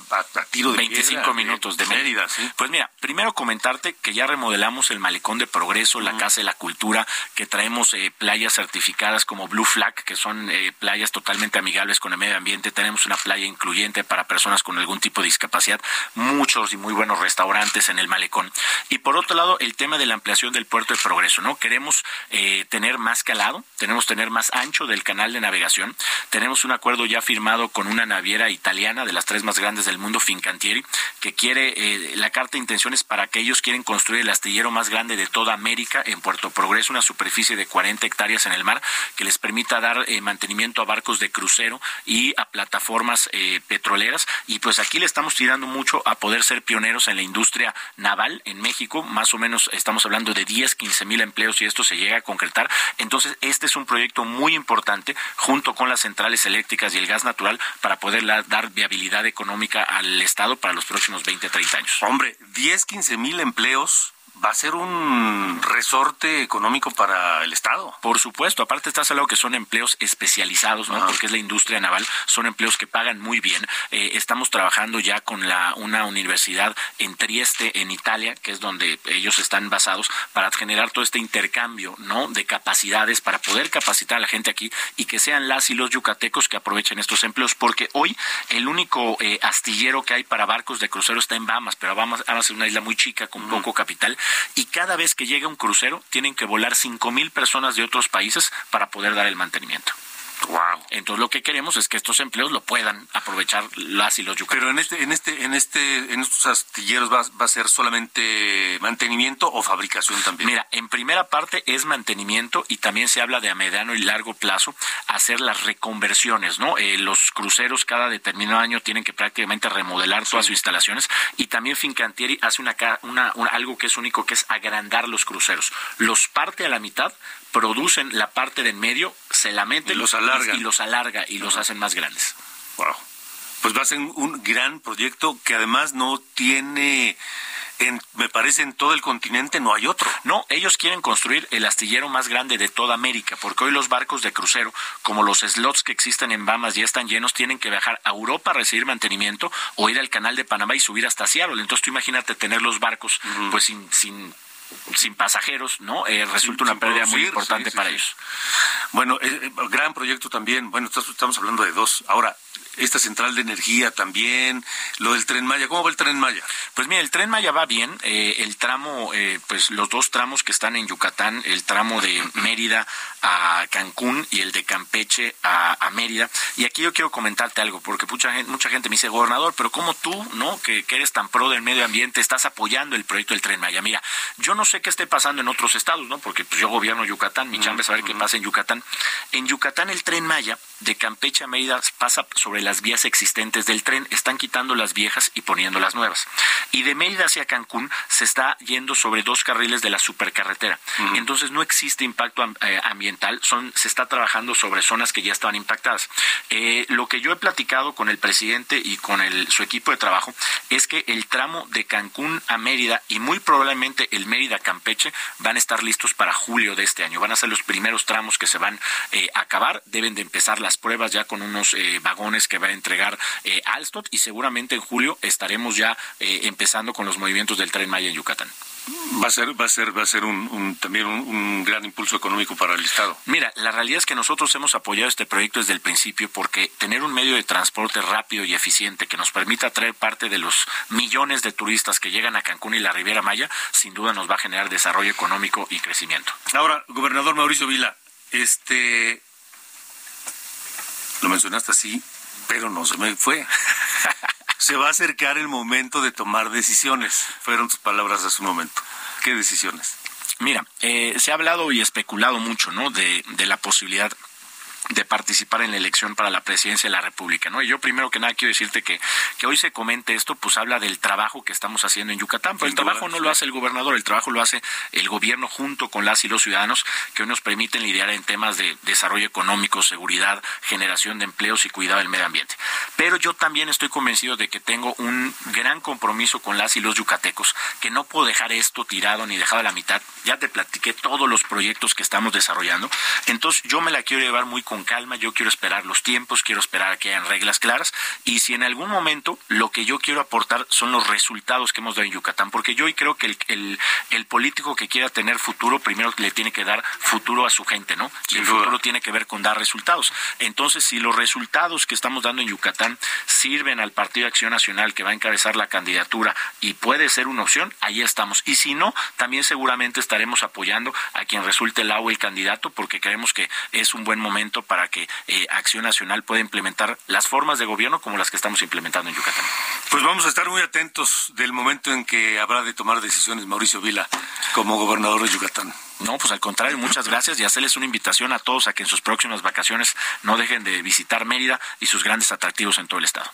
tiro de 25 minutos de, Mérida. Pues mira, primero comentarte que ya remodelamos el malecón de Progreso, la Casa de la Cultura, que traemos eh, playas certificadas como Blue Flag, que son eh, playas totalmente amigables con el medio ambiente. Tenemos una playa incluyente para personas con algún tipo de discapacidad, muchos y muy buenos restaurantes en el malecón. Y por otro lado, el tema de la ampliación del puerto de Progreso, ¿no? Queremos eh, tener más calado, tenemos tener más ancho del canal de navegación. Tenemos un acuerdo ya firmado con una naviera italiana de las tres más grandes del mundo, Fincantieri, que quiere, eh, la carta de intenciones para que ellos quieren construir el astillero más grande de toda América en Puerto Progreso, una superficie de 40 hectáreas en el mar, que les permita dar eh, mantenimiento a barcos de crucero y a plataformas eh, petroleras. Y pues aquí le estamos tirando mucho a poder ser pioneros en la industria naval en México, más o menos estamos hablando de 10, 15 mil empleos y esto se llega a concretar. Entonces, este es un proyecto muy importante junto con las centrales eléctricas y el gas natural para poder dar viabilidad económica al Estado para los próximos 20, 30 años. Hombre, 10, 15 mil empleos va a ser un resorte económico para el Estado. Por supuesto, aparte estás hablando que son empleos especializados, ¿no? Porque es la industria naval, son empleos que pagan muy bien. Eh, estamos trabajando ya con la una universidad en Trieste, en Italia, que es donde ellos están basados, para generar todo este intercambio, ¿no? De capacidades para poder capacitar a la gente aquí y que sean las y los yucatecos que aprovechen estos empleos, porque hoy el único eh, astillero que hay para barcos de crucero está en Bahamas, pero Bahamas, es una isla muy chica con poco capital y cada vez que llega un crucero tienen que volar cinco mil personas de otros países para poder dar el mantenimiento. Wow. Entonces lo que queremos es que estos empleos lo puedan aprovechar las y los yucatecos. Pero en este, en este, en este, en estos astilleros va, va, a ser solamente mantenimiento o fabricación también. Mira, en primera parte es mantenimiento y también se habla de a mediano y largo plazo hacer las reconversiones, ¿no? Eh, los cruceros cada determinado año tienen que prácticamente remodelar todas sus instalaciones y también Fincantieri hace una, una, una, algo que es único que es agrandar los cruceros. Los parte a la mitad producen la parte de en medio, se la meten y los alarga y los alarga y los hacen más grandes. Wow. Pues va a ser un gran proyecto que además no tiene en, me parece en todo el continente no hay otro. No, ellos quieren construir el astillero más grande de toda América, porque hoy los barcos de crucero, como los slots que existen en Bahamas ya están llenos, tienen que viajar a Europa a recibir mantenimiento o ir al canal de Panamá y subir hasta Seattle. Entonces tú imagínate tener los barcos pues sin, sin sin pasajeros, ¿no? Eh, resulta una pérdida muy importante para ellos. Bueno, eh, gran proyecto también. Bueno, estamos hablando de dos. Ahora, esta central de energía también, lo del tren Maya. ¿Cómo va el tren Maya? Pues mira, el tren Maya va bien. Eh, el tramo, eh, pues los dos tramos que están en Yucatán, el tramo de Mérida a Cancún y el de Campeche a, Mérida. Y aquí yo quiero comentarte algo, porque mucha gente, mucha gente me dice, gobernador, pero ¿cómo tú, no, que, eres tan pro del medio ambiente, estás apoyando el proyecto del tren Maya? Mira, yo no sé qué esté pasando en otros estados, ¿no? Porque pues, yo gobierno Yucatán, mi chamba es saber qué pasa en Yucatán. En Yucatán el tren Maya de Campeche a Mérida pasa sobre las vías existentes del tren, están quitando las viejas y poniendo las nuevas. Y de Mérida hacia Cancún se está yendo sobre dos carriles de la supercarretera. Entonces no existe impacto eh, ambiental, son, se está trabajando sobre zonas que ya estaban impactadas. Eh, lo que yo he platicado con el presidente y con el, su equipo de trabajo es que el tramo de Cancún a Mérida y muy probablemente el Mérida Campeche van a estar listos para julio de este año. Van a ser los primeros tramos que se van eh, a acabar. Deben de empezar las pruebas ya con unos vagones que va a entregar eh, Alstot y seguramente en julio estaremos ya eh, empezando con los movimientos del tren Maya en Yucatán. Va a ser, va a ser, va a ser un, también un, gran impulso económico para el Estado. Mira, la realidad es que nosotros hemos apoyado este proyecto desde el principio porque tener un medio de transporte rápido y eficiente que nos permita traer parte de los millones de turistas que llegan a Cancún y la Riviera Maya, sin duda nos va a generar desarrollo económico y crecimiento. Ahora, gobernador Mauricio Vila, este, lo mencionaste así, pero no se me fue. se va a acercar el momento de tomar decisiones. Fueron tus palabras hace un momento. ¿Qué decisiones? Mira, eh, se ha hablado y especulado mucho, ¿no? De, de la posibilidad de participar en la elección para la presidencia de la República, ¿no? Y yo primero que nada quiero decirte que, que hoy se comente esto, pues habla del trabajo que estamos haciendo en Yucatán, pero el trabajo no lo hace el gobernador, el trabajo lo hace el gobierno junto con las y los ciudadanos que hoy nos permiten lidiar en temas de desarrollo económico, seguridad, generación de empleos y cuidado del medio ambiente. Pero yo también estoy convencido de que tengo un gran compromiso con las y los yucatecos, que no puedo dejar esto tirado ni dejado a la mitad. Ya te platiqué todos los proyectos que estamos desarrollando. Entonces yo me la quiero llevar muy con calma, yo quiero esperar los tiempos, quiero esperar a que hayan reglas claras y si en algún momento lo que yo quiero aportar son los resultados que hemos dado en Yucatán, porque yo hoy creo que el, el, político que quiera tener futuro primero le tiene que dar futuro a su gente, ¿no? Y el futuro tiene que ver con dar resultados. Entonces, si los resultados que estamos dando en Yucatán sirven al Partido Acción Nacional que va a encabezar la candidatura y puede ser una opción, ahí estamos. Y si no, también seguramente estaremos apoyando a quien resulte el agua el candidato, porque creemos que es un buen momento para que eh, Acción Nacional pueda implementar las formas de gobierno como las que estamos implementando en Yucatán. Pues vamos a estar muy atentos del momento en que habrá de tomar decisiones Mauricio Vila como gobernador de Yucatán. No, pues al contrario, muchas gracias y hacerles una invitación a todos a que en sus próximas vacaciones no dejen de visitar Mérida y sus grandes atractivos en todo el estado.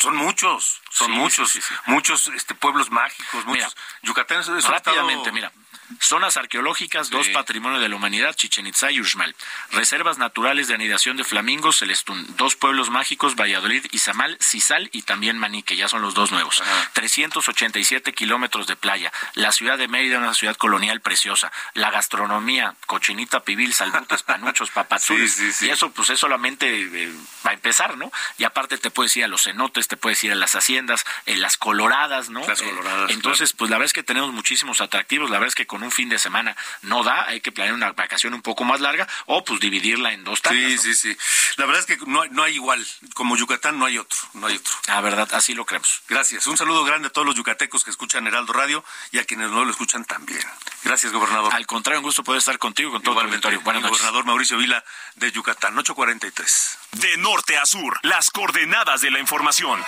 Son muchos, son muchos, muchos este, pueblos mágicos, muchos. Yucatán es rápidamente, mira, Zonas arqueológicas, dos patrimonio de la humanidad, Chichen Itza y Uxmal. Reservas naturales de anidación de flamingos, Celestún. Dos pueblos mágicos, Valladolid, Izamal, Cisal y también Maní, que ya son los dos nuevos. 387 kilómetros de playa. La ciudad de Mérida, una ciudad colonial preciosa. La gastronomía, cochinita pibil, salbutes, panuchos, papazules. Y eso, pues es solamente eh, va a empezar, ¿no? Y aparte te puedes ir a los cenotes, te puedes ir a las haciendas, en las coloradas, ¿no? Las coloradas. Eh, entonces, pues la verdad es que tenemos muchísimos atractivos. La verdad es que con un fin de semana no da, hay que planear una vacación un poco más larga o pues dividirla en dos tandas. Sí, sí, sí. La verdad es que no, no hay igual. Como Yucatán no hay otro, no hay otro. La verdad, así lo creemos. Gracias. Un saludo grande a todos los yucatecos que escuchan Heraldo Radio y a quienes no lo escuchan también. Gracias, gobernador. Al contrario, un gusto poder estar contigo con todo el auditorio. Buenas noches. Gobernador Mauricio Vila de Yucatán, 843. De norte a sur, las coordenadas de la información.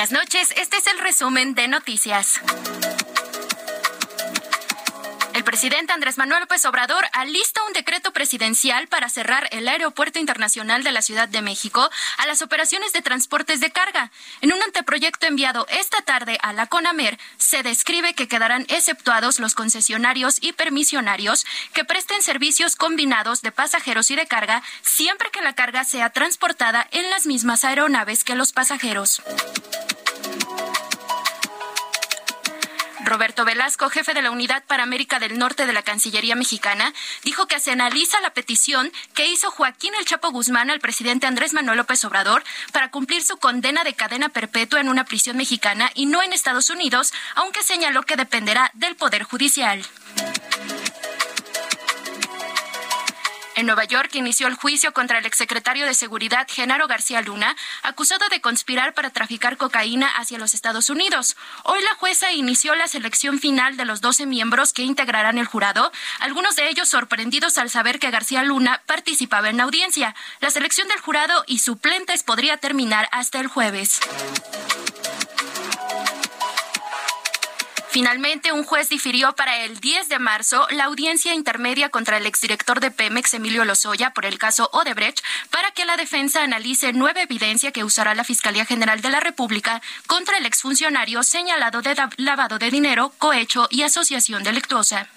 Buenas noches, este es el resumen de noticias. El presidente Andrés Manuel López Obrador alista un decreto presidencial para cerrar el Aeropuerto Internacional de la Ciudad de México a las operaciones de transportes de carga. En un anteproyecto enviado esta tarde a la CONAMER, se describe que quedarán exceptuados los concesionarios y permisionarios que presten servicios combinados de pasajeros y de carga siempre que la carga sea transportada en las mismas aeronaves que los pasajeros. Roberto Velasco, jefe de la Unidad para América del Norte de la Cancillería mexicana, dijo que se analiza la petición que hizo Joaquín El Chapo Guzmán al presidente Andrés Manuel López Obrador para cumplir su condena de cadena perpetua en una prisión mexicana y no en Estados Unidos, aunque señaló que dependerá del Poder Judicial. En Nueva York inició el juicio contra el exsecretario de Seguridad Genaro García Luna, acusado de conspirar para traficar cocaína hacia los Estados Unidos. Hoy la jueza inició la selección final de los 12 miembros que integrarán el jurado, algunos de ellos sorprendidos al saber que García Luna participaba en la audiencia. La selección del jurado y suplentes podría terminar hasta el jueves. Finalmente, un juez difirió para el 10 de marzo la audiencia intermedia contra el exdirector de Pemex, Emilio Lozoya, por el caso Odebrecht, para que la defensa analice nueva evidencia que usará la Fiscalía General de la República contra el exfuncionario señalado de lavado de dinero, cohecho y asociación delictuosa.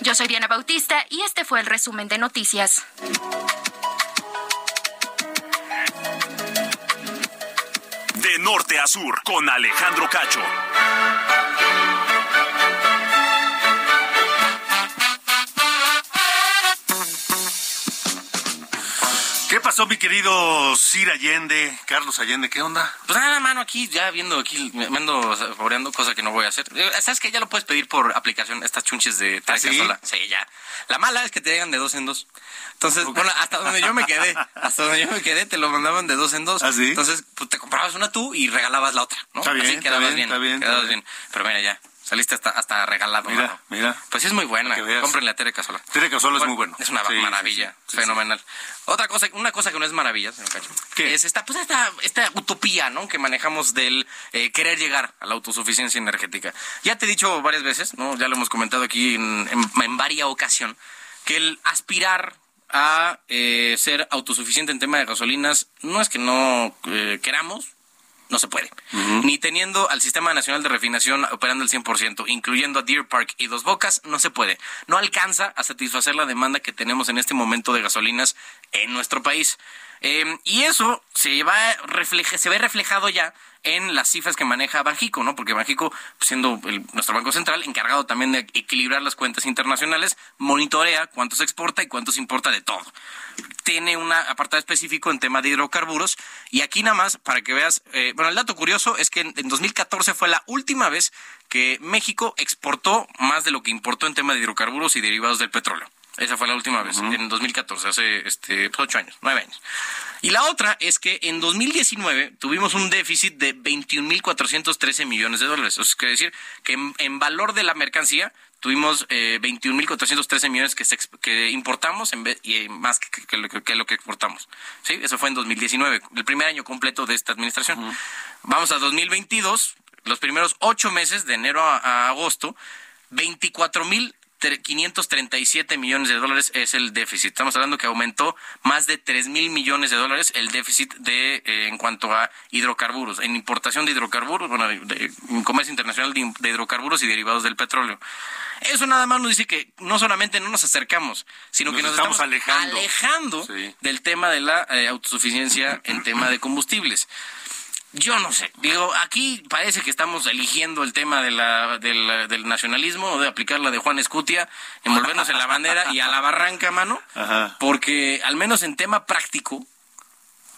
Yo soy Diana Bautista y este fue el resumen de noticias. De norte a sur, con Alejandro Cacho. ¿Qué pasó, mi querido Sir Allende, Carlos Allende? ¿Qué onda? Pues nada, mano, aquí ya viendo, aquí me ando saboreando cosa que no voy a hacer. Eh, ¿Sabes que Ya lo puedes pedir por aplicación, estas chunches de ¿Ah, sí? sola. Sí, ya. La mala es que te llegan de dos en dos. Entonces, bueno, hasta donde yo me quedé, hasta donde yo me quedé, te lo mandaban de dos en dos. ¿Ah, Entonces, pues te comprabas una tú y regalabas la otra, ¿no? Está bien, Así está quedabas bien, bien, está bien, quedabas está bien. Pero mira, ya, Saliste hasta, hasta regalado. Mira, mano. mira. Pues sí es muy buena. Cómprenle a Tere Casola. Tere Casola es Bueno, muy bueno. Es una Sí, maravilla, sí, sí, fenomenal. Otra cosa, una cosa que no es maravilla, señor Cacho, es esta, pues esta, esta utopía, ¿no? Que manejamos del eh, querer llegar a la autosuficiencia energética. Ya te he dicho varias veces, ¿no? Ya lo hemos comentado aquí en, en, en varias ocasión, que el aspirar a eh, ser autosuficiente en tema de gasolinas no es que no eh, queramos, no se puede. Ni teniendo al Sistema Nacional de Refinación operando el 100%, incluyendo a Deer Park y Dos Bocas, no se puede. No alcanza a satisfacer la demanda que tenemos en este momento de gasolinas en nuestro país. Eh, y eso se, va se ve reflejado ya en las cifras que maneja Banjico, ¿no? Porque Banjico, pues, siendo nuestro Banco Central, encargado también de equilibrar las cuentas internacionales, monitorea cuánto se exporta y cuánto se importa de todo. Tiene un apartado específico en tema de hidrocarburos y aquí nada más para que veas, eh, bueno, el dato curioso es que en, en 2014 fue la última vez que México exportó más de lo que importó en tema de hidrocarburos y derivados del petróleo. Esa fue la última vez, en 2014, hace este, pues, ocho años, nueve años. Y la otra es que en 2019 tuvimos un déficit de 21.413 millones de dólares. Eso quiere decir que en, en valor de la mercancía tuvimos eh, 21.413 millones que, se que importamos en vez, y eh, más que, que lo que- que lo que exportamos. ¿Sí? Eso fue en 2019, el primer año completo de esta administración. Vamos a 2022, los primeros ocho meses, de enero a, a agosto, 24.000 tre- 537 millones de dólares es el déficit. Estamos hablando que aumentó más de 3 mil millones de dólares el déficit de eh, en cuanto a hidrocarburos, en importación de hidrocarburos, bueno, de, en comercio internacional de, de hidrocarburos y derivados del petróleo. Eso nada más nos dice que no solamente no nos acercamos, sino Nos que nos estamos estamos, alejando. alejando Sí. del tema de la eh, autosuficiencia en tema de combustibles. Yo no sé. Digo, aquí parece que estamos eligiendo el tema de la, de la- del nacionalismo o de aplicar la de Juan Escutia, envolvernos en la bandera y a la barranca, mano, Ajá. porque al menos en tema práctico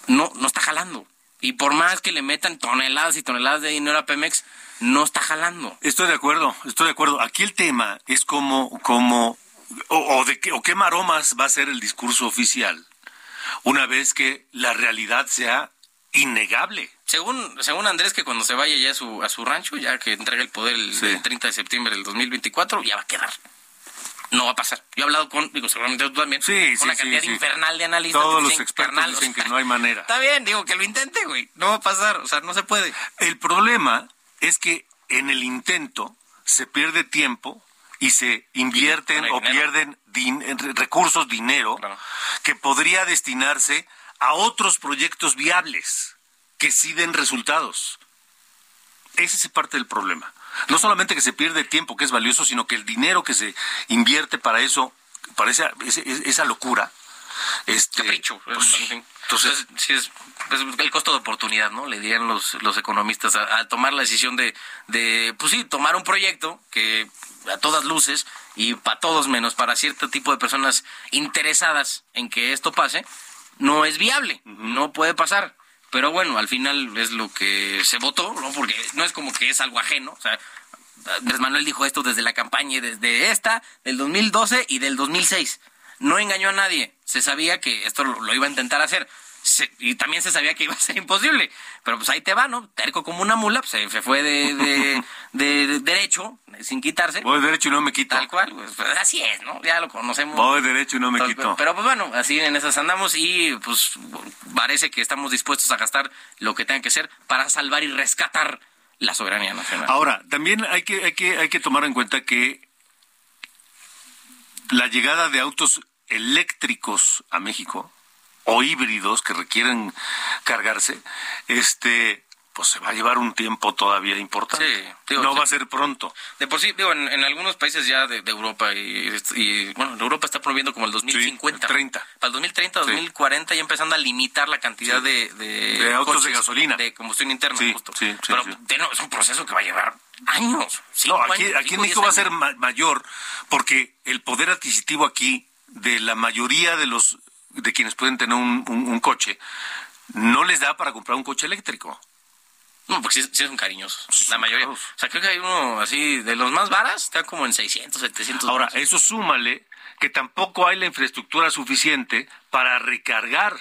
no, no está jalando. Y por más que le metan toneladas y toneladas de dinero a Pemex, no está jalando. Estoy de acuerdo, estoy de acuerdo. Aquí el tema es como, como, o, o de qué, o qué maromas va a ser el discurso oficial una vez que la realidad sea innegable. Según, según Andrés, que cuando se vaya ya a su, a su rancho, ya que entrega el poder el, el 30 de septiembre del 2024, ya va a quedar. No va a pasar. Yo he hablado con, digo, seguramente tú también, Sí, con sí, una sí, cantidad sí. infernal de analistas. Todos los expertos "Carnal, dicen que no hay manera. Está bien, digo, que lo intente, güey. No va a pasar, o sea, no se puede. El problema es que en el intento se pierde tiempo y se invierten o dinero. pierden din- recursos, dinero, que podría destinarse a otros proyectos viables que sí den resultados. Ese es parte del problema. No solamente que se pierde tiempo, que es valioso, sino que el dinero que se invierte para eso, para esa, locura, este, Capricho. pues. Entonces, sí es, el costo de oportunidad, ¿no? Le dirían los, los economistas a, a tomar la decisión de, de, pues sí, tomar un proyecto que a todas luces y para todos menos para cierto tipo de personas interesadas en que esto pase, no es viable, no puede pasar. Pero bueno, al final es lo que se votó, ¿no? Porque no es como que es algo ajeno, o sea, Andrés Manuel dijo esto desde la campaña, y desde esta, del 2012 y del 2006. No engañó a nadie. Se sabía que esto lo, lo iba a intentar hacer. Se- y también se sabía que iba a ser imposible. Pero pues ahí te va, ¿no? Terco como una mula, pues se, fue de, de- de- de derecho, sin quitarse. voy derecho y no me quito. Tal cual, pues, pues, así es, ¿no? Ya lo conocemos. Voy derecho y no me Tal- quito. Pero pues bueno, así en esas andamos y pues parece que estamos dispuestos a gastar lo que tenga que ser para salvar y rescatar la soberanía nacional. Ahora, también hay que, hay que, hay que tomar en cuenta que la llegada de autos eléctricos a México o híbridos que requieren cargarse, este, pues se va a llevar un tiempo todavía importante. Sí, digo, no sí. va a ser pronto. De por sí, digo, en, en algunos países ya de, de Europa y, y, bueno, en Europa está promoviendo como el 2050. 30. Para el 2030, 2040 ya empezando a limitar la cantidad de, de, De autos de gasolina. De combustión interna, Sí, justo. sí, sí, Pero sí. es un proceso que va a llevar años. No, aquí, años, aquí en México va a ser ma- mayor porque el poder adquisitivo aquí de la mayoría de los de quienes pueden tener un, un- un coche no les da para comprar un coche eléctrico. No, porque sí, sí son cariñosos. la mayoría. O sea, creo que hay uno así, de los más varas, está como en 600, 700. Ahora, eso súmale que tampoco hay la infraestructura suficiente para recargar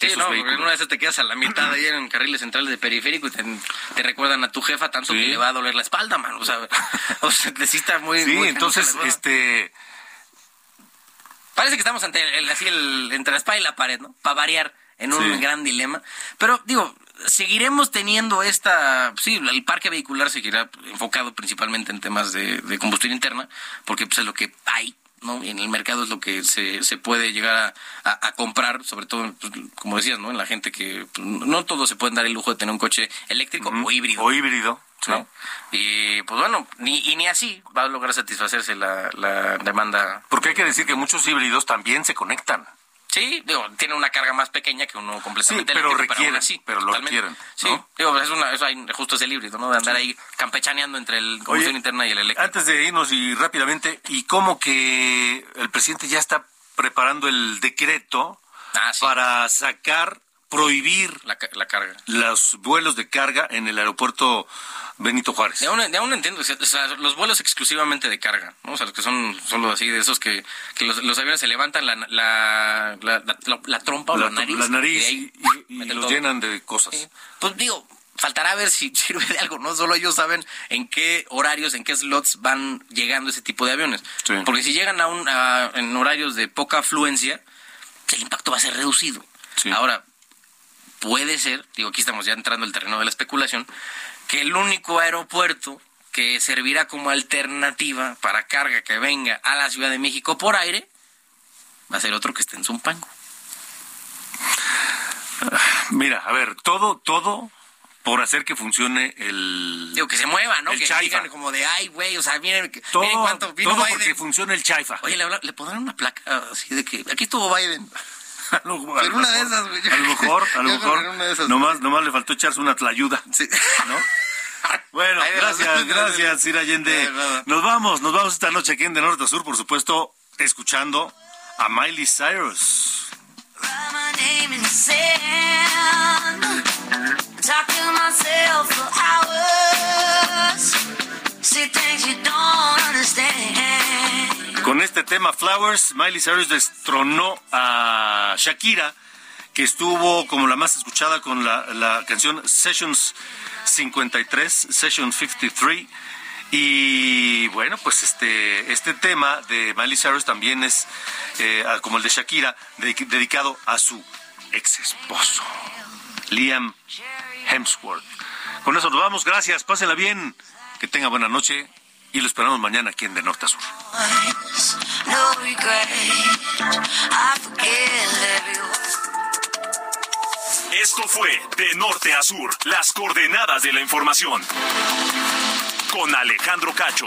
Sí, no, porque una vez te quedas a la mitad ahí en carriles centrales de periférico y te, recuerdan a tu jefa tanto que le va a doler la espalda, mano. O sea, o sea necesita muy... Sí, entonces, este... Parece que estamos ante el, así el, entre la espalda y la pared, ¿no? Para variar en un gran dilema. Pero digo, seguiremos teniendo esta, sí, el parque vehicular seguirá enfocado principalmente en temas de, combustión interna, porque pues es lo que hay. ¿No? En el mercado es lo que se, se puede llegar a, comprar, sobre todo, pues, como decías, ¿no? En la gente que pues, no todos se pueden dar el lujo de tener un coche eléctrico o híbrido. O híbrido. ¿no? Y pues bueno, ni, y ni así va a lograr satisfacerse la, la demanda. Porque hay que decir que muchos híbridos también se conectan. Sí, digo, tiene una carga más pequeña que uno completamente sí, pero requieren, sí, pero lo requieren. Sí, digo, es una, eso hay, justo ese híbrido, ¿no? De andar ahí campechaneando entre el combustión interna y el eléctrico. Antes de irnos y rápidamente, ¿y cómo que el presidente ya está preparando el decreto ah, para sacar, prohibir la, la carga. los vuelos de carga en el aeropuerto Benito Juárez. De aún, entiendo, o sea, los vuelos exclusivamente de carga, ¿no? O sea, los que son solo así, de esos que, que los, aviones se levantan la, la, la, trompa o la, nariz. La nariz y, los llenan de cosas. Pues digo, faltará ver si sirve de algo, ¿no? Solo ellos saben en qué horarios, en qué slots van llegando ese tipo de aviones. Porque si llegan a un, en horarios de poca afluencia, el impacto va a ser reducido. Ahora, puede ser, digo, aquí estamos ya entrando el terreno de la especulación, que el único aeropuerto que servirá como alternativa para carga que venga a la Ciudad de México por aire va a ser otro que esté en Zumpango. Mira, a ver, todo, todo por hacer que funcione el... Digo, que se mueva, ¿no? que digan como de, ay, güey, o sea, miren, todo, miren cuánto vino todo porque funcione el chaifa. Oye, ¿le, le pondrán una placa así de que aquí estuvo Biden. Pero una de esas, güey. A lo mejor, a lo mejor, nomás, nomás le faltó echarse una tlayuda, sí. ¿no? Bueno, gracias, gracias, Sir Allende. Nos vamos, nos vamos esta noche aquí en De Norte a Sur, por supuesto, escuchando a Miley Cyrus. Con este tema Flowers, Miley Cyrus destronó a Shakira, que estuvo como la más escuchada con la, la canción Sessions 53, Session 53. Y bueno, pues este, este tema de Miley Cyrus también es, eh, como el de Shakira, dedicado a su ex esposo, Liam Hemsworth. Con eso nos vamos, gracias, pásenla bien, que tenga buena noche y lo esperamos mañana aquí en De Norte a Sur. Esto fue De Norte a Sur, las coordenadas de la información. Con Alejandro Cacho.